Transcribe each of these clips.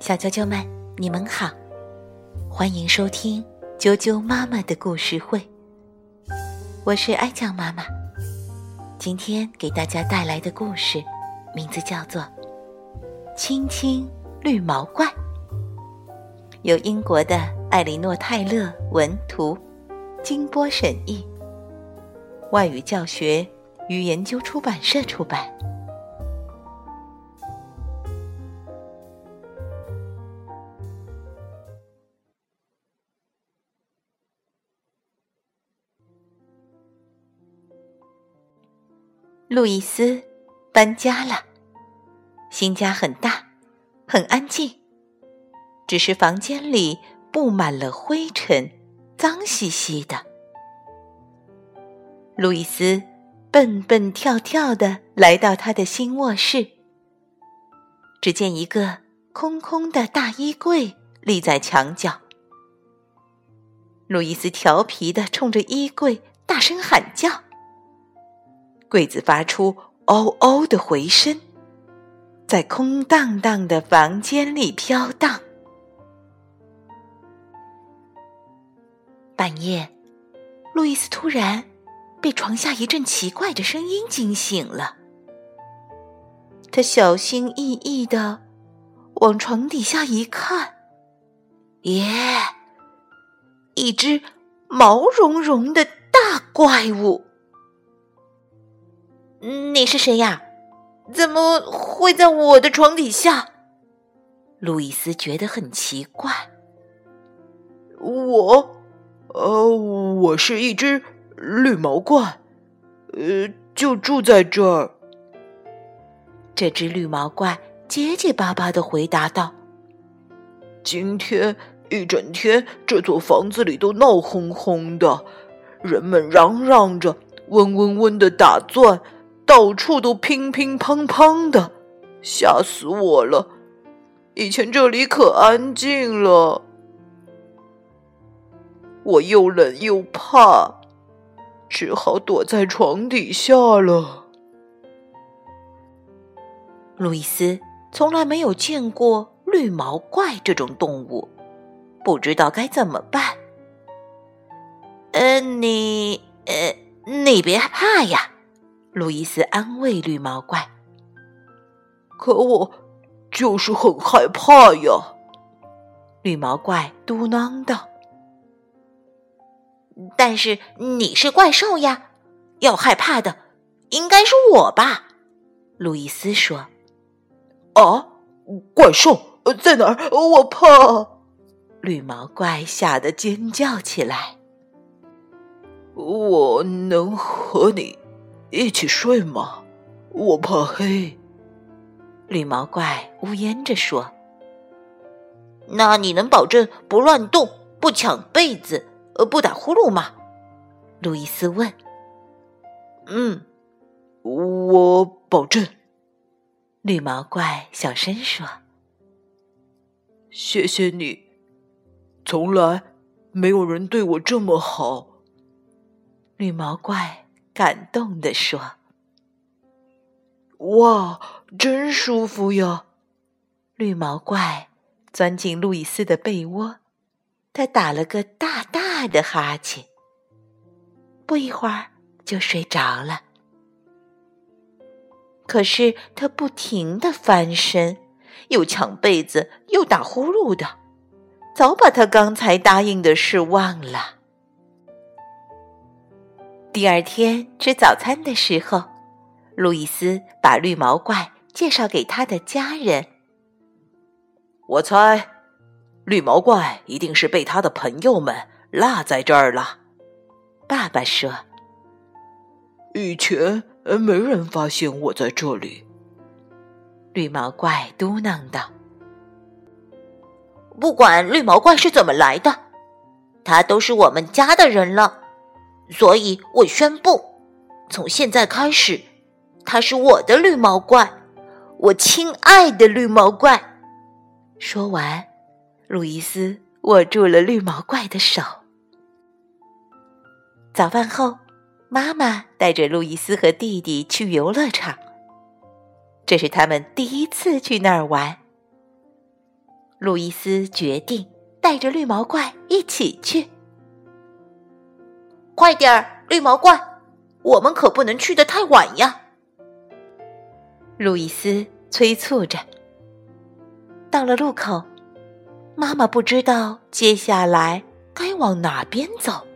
小啾啾们，你们好，欢迎收听啾啾妈妈的故事会。我是爱酱妈妈，今天给大家带来的故事名字叫做《青青绿毛怪》，由英国的艾莉诺·泰勒文图，金波审译，外语教学与研究出版社出版。路易斯搬家了，新家很大，很安静，只是房间里布满了灰尘，脏兮兮的。路易斯蹦蹦跳跳的来到他的新卧室，只见一个空空的大衣柜立在墙角。路易斯调皮的冲着衣柜大声喊叫。柜子发出“嗷嗷”的回声，在空荡荡的房间里飘荡。半夜，路易斯突然被床下一阵奇怪的声音惊醒了。他小心翼翼的往床底下一看，耶，一只毛茸茸的大怪物！你是谁呀？怎么会在我的床底下？路易斯觉得很奇怪。我，呃，我是一只绿毛怪，呃，就住在这儿。这只绿毛怪结结巴巴的回答道：“今天一整天，这座房子里都闹哄哄的，人们嚷嚷着，嗡嗡嗡的打钻。”到处都乒乒乓乓的，吓死我了！以前这里可安静了，我又冷又怕，只好躲在床底下了。路易斯从来没有见过绿毛怪这种动物，不知道该怎么办。呃，你，呃，你别怕呀。路易斯安慰绿毛怪：“可我就是很害怕呀。”绿毛怪嘟囔道：“但是你是怪兽呀，要害怕的应该是我吧？”路易斯说：“啊，怪兽在哪儿？我怕！”绿毛怪吓得尖叫起来：“我能和你？”一起睡吗？我怕黑。绿毛怪呜咽着说：“那你能保证不乱动、不抢被子、呃，不打呼噜吗？”路易斯问。“嗯，我保证。”绿毛怪小声说。“谢谢你，从来没有人对我这么好。”绿毛怪。感动地说：“哇，真舒服呀！”绿毛怪钻进路易斯的被窝，他打了个大大的哈欠，不一会儿就睡着了。可是他不停的翻身，又抢被子，又打呼噜的，早把他刚才答应的事忘了。第二天吃早餐的时候，路易斯把绿毛怪介绍给他的家人。我猜，绿毛怪一定是被他的朋友们落在这儿了。爸爸说：“以前没人发现我在这里。”绿毛怪嘟囔道：“不管绿毛怪是怎么来的，他都是我们家的人了。”所以我宣布，从现在开始，他是我的绿毛怪，我亲爱的绿毛怪。说完，路易斯握住了绿毛怪的手。早饭后，妈妈带着路易斯和弟弟去游乐场。这是他们第一次去那儿玩。路易斯决定带着绿毛怪一起去。快点儿，绿毛怪，我们可不能去的太晚呀！路易斯催促着。到了路口，妈妈不知道接下来该往哪边走。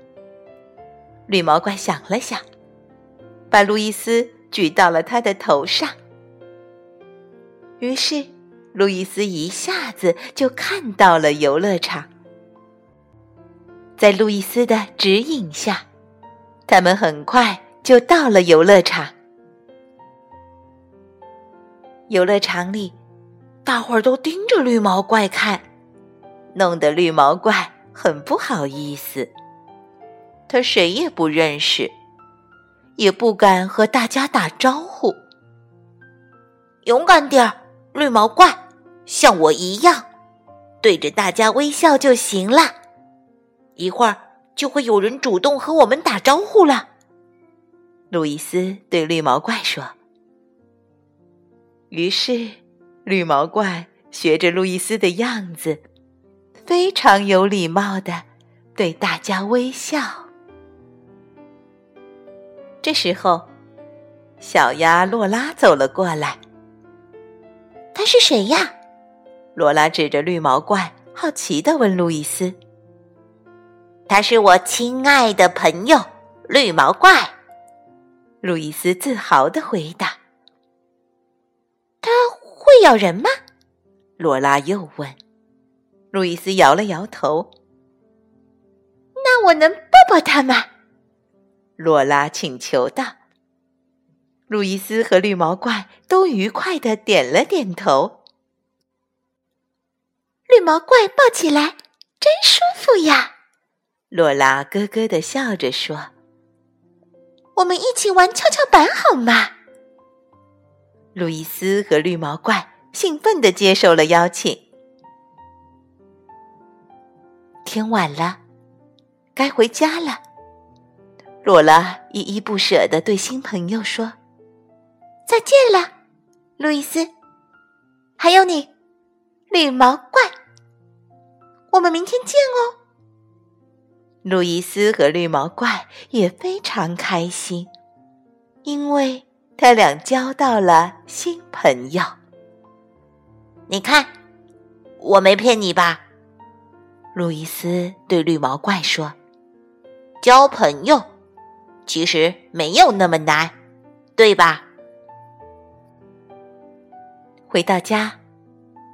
绿毛怪想了想，把路易斯举到了他的头上。于是，路易斯一下子就看到了游乐场。在路易斯的指引下，他们很快就到了游乐场。游乐场里，大伙儿都盯着绿毛怪看，弄得绿毛怪很不好意思。他谁也不认识，也不敢和大家打招呼。勇敢点儿，绿毛怪，像我一样，对着大家微笑就行了。一会儿就会有人主动和我们打招呼了。路易斯对绿毛怪说。于是，绿毛怪学着路易斯的样子，非常有礼貌的对大家微笑。这时候，小鸭洛拉走了过来。他是谁呀？罗拉指着绿毛怪，好奇的问路易斯：“他是我亲爱的朋友，绿毛怪。”路易斯自豪的回答：“他会咬人吗？”罗拉又问。路易斯摇了摇头：“那我能抱抱他吗？”罗拉请求道：“路易斯和绿毛怪都愉快的点了点头。绿毛怪抱起来真舒服呀！”洛拉咯咯的笑着说：“我们一起玩跷跷板好吗？”路易斯和绿毛怪兴奋的接受了邀请。天晚了，该回家了。洛拉依依不舍的对新朋友说：“再见了，路易斯，还有你，绿毛怪，我们明天见哦。”路易斯和绿毛怪也非常开心，因为他俩交到了新朋友。你看，我没骗你吧？路易斯对绿毛怪说：“交朋友。”其实没有那么难，对吧？回到家，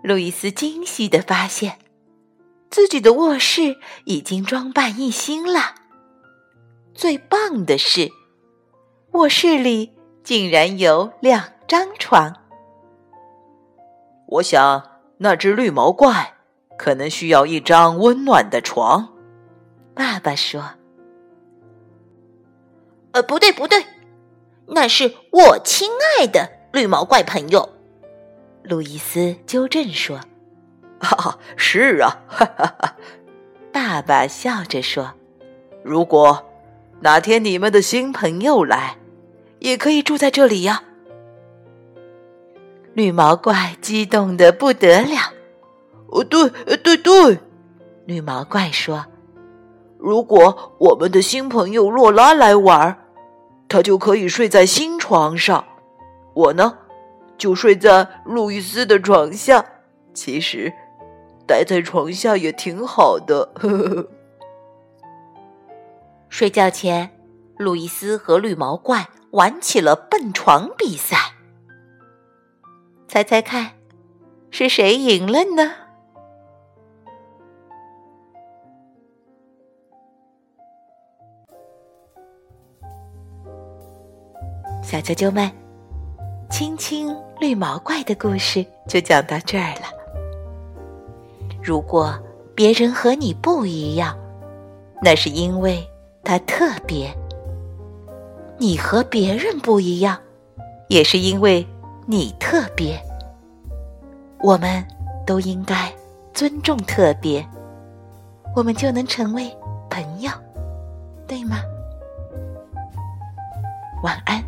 路易斯惊喜的发现，自己的卧室已经装扮一新了。最棒的是，卧室里竟然有两张床。我想，那只绿毛怪可能需要一张温暖的床。爸爸说。呃，不对，不对，那是我亲爱的绿毛怪朋友。路易斯纠正说：“哈哈，是啊，哈哈哈。”爸爸笑着说：“如果哪天你们的新朋友来，也可以住在这里呀。”绿毛怪激动的不得了。“哦，对，对对。”绿毛怪说：“如果我们的新朋友洛拉来玩。”他就可以睡在新床上，我呢，就睡在路易斯的床下。其实，待在床下也挺好的。呵 呵睡觉前，路易斯和绿毛怪玩起了蹦床比赛。猜猜看，是谁赢了呢？小啾啾们，亲亲绿毛怪的故事就讲到这儿了。如果别人和你不一样，那是因为他特别；你和别人不一样，也是因为你特别。我们都应该尊重特别，我们就能成为朋友，对吗？晚安。